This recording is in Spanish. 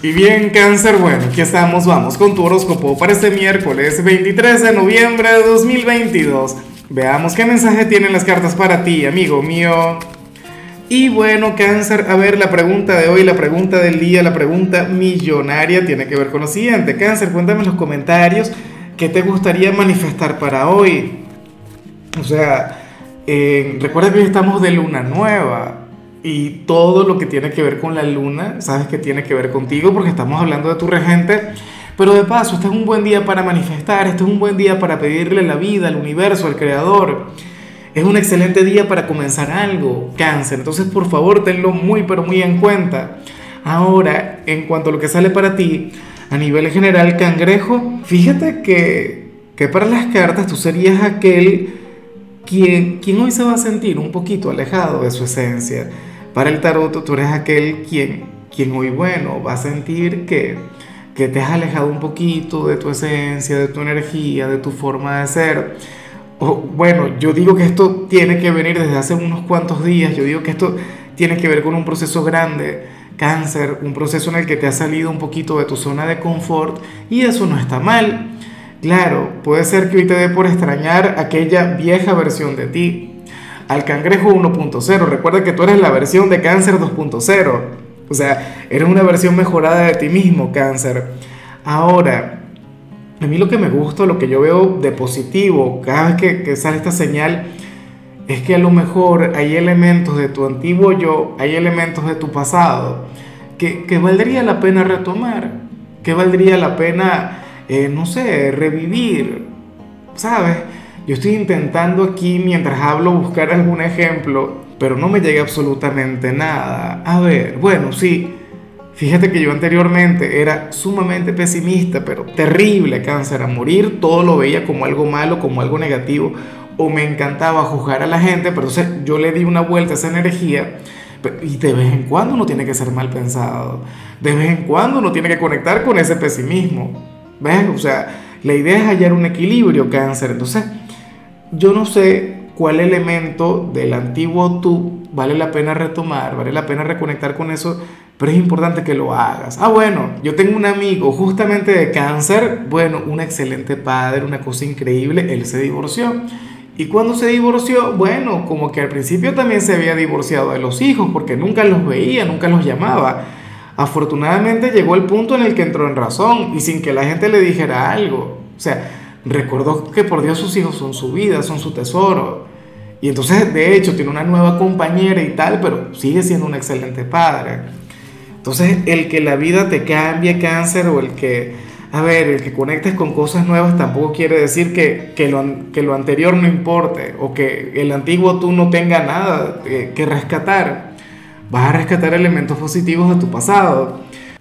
Y bien, cáncer, bueno, aquí estamos, vamos con tu horóscopo para este miércoles 23 de noviembre de 2022. Veamos qué mensaje tienen las cartas para ti, amigo mío. Y bueno, cáncer, a ver, la pregunta de hoy, la pregunta del día, la pregunta millonaria tiene que ver con lo siguiente. Cáncer, cuéntame en los comentarios qué te gustaría manifestar para hoy. O sea, eh, recuerda que hoy estamos de luna nueva y todo lo que tiene que ver con la luna, sabes que tiene que ver contigo porque estamos hablando de tu regente. Pero de paso, este es un buen día para manifestar, este es un buen día para pedirle la vida al universo, al creador. Es un excelente día para comenzar algo, cáncer. Entonces, por favor, tenlo muy, pero muy en cuenta. Ahora, en cuanto a lo que sale para ti, a nivel general, cangrejo, fíjate que, que para las cartas tú serías aquel quien, quien hoy se va a sentir un poquito alejado de su esencia para el tarot tú eres aquel quien, quien hoy, bueno, va a sentir que, que te has alejado un poquito de tu esencia, de tu energía, de tu forma de ser. O, bueno, yo digo que esto tiene que venir desde hace unos cuantos días, yo digo que esto tiene que ver con un proceso grande, cáncer, un proceso en el que te has salido un poquito de tu zona de confort y eso no está mal. Claro, puede ser que hoy te dé por extrañar aquella vieja versión de ti, al cangrejo 1.0. Recuerda que tú eres la versión de cáncer 2.0. O sea, eres una versión mejorada de ti mismo, cáncer. Ahora, a mí lo que me gusta, lo que yo veo de positivo cada vez que, sale esta señal, es que a lo mejor hay elementos de tu antiguo yo, hay elementos de tu pasado, que, valdría la pena retomar, que valdría la pena, eh, no sé, revivir, ¿sabes? Yo estoy intentando aquí, mientras hablo, buscar algún ejemplo, pero no me llega absolutamente nada. A ver, bueno, sí. Fíjate que yo anteriormente era sumamente pesimista, pero terrible cáncer. A morir todo lo veía como algo malo, como algo negativo, o me encantaba juzgar a la gente, pero entonces yo le di una vuelta a esa energía. Y de vez en cuando uno tiene que ser mal pensado. De vez en cuando uno tiene que conectar con ese pesimismo. ¿Ves? O sea, la idea es hallar un equilibrio, cáncer. Entonces, yo no sé cuál elemento del antiguo tú vale la pena retomar, vale la pena reconectar con eso, pero es importante que lo hagas. Ah, bueno, yo tengo un amigo justamente de cáncer, bueno, un excelente padre, una cosa increíble, él se divorció. Y cuando se divorció, bueno, como que al principio también se había divorciado de los hijos, porque nunca los veía, nunca los llamaba. Afortunadamente llegó el punto en el que entró en razón y sin que la gente le dijera algo. O sea, recordó que por Dios sus hijos son su vida, son su tesoro. Y entonces, de hecho, tiene una nueva compañera y tal, pero sigue siendo un excelente padre. Entonces, el que la vida te cambie cáncer o el que, a ver, el que conectes con cosas nuevas tampoco quiere decir que, que, lo, que lo anterior no importe o que el antiguo tú no tenga nada que, que rescatar. Vas a rescatar elementos positivos de tu pasado.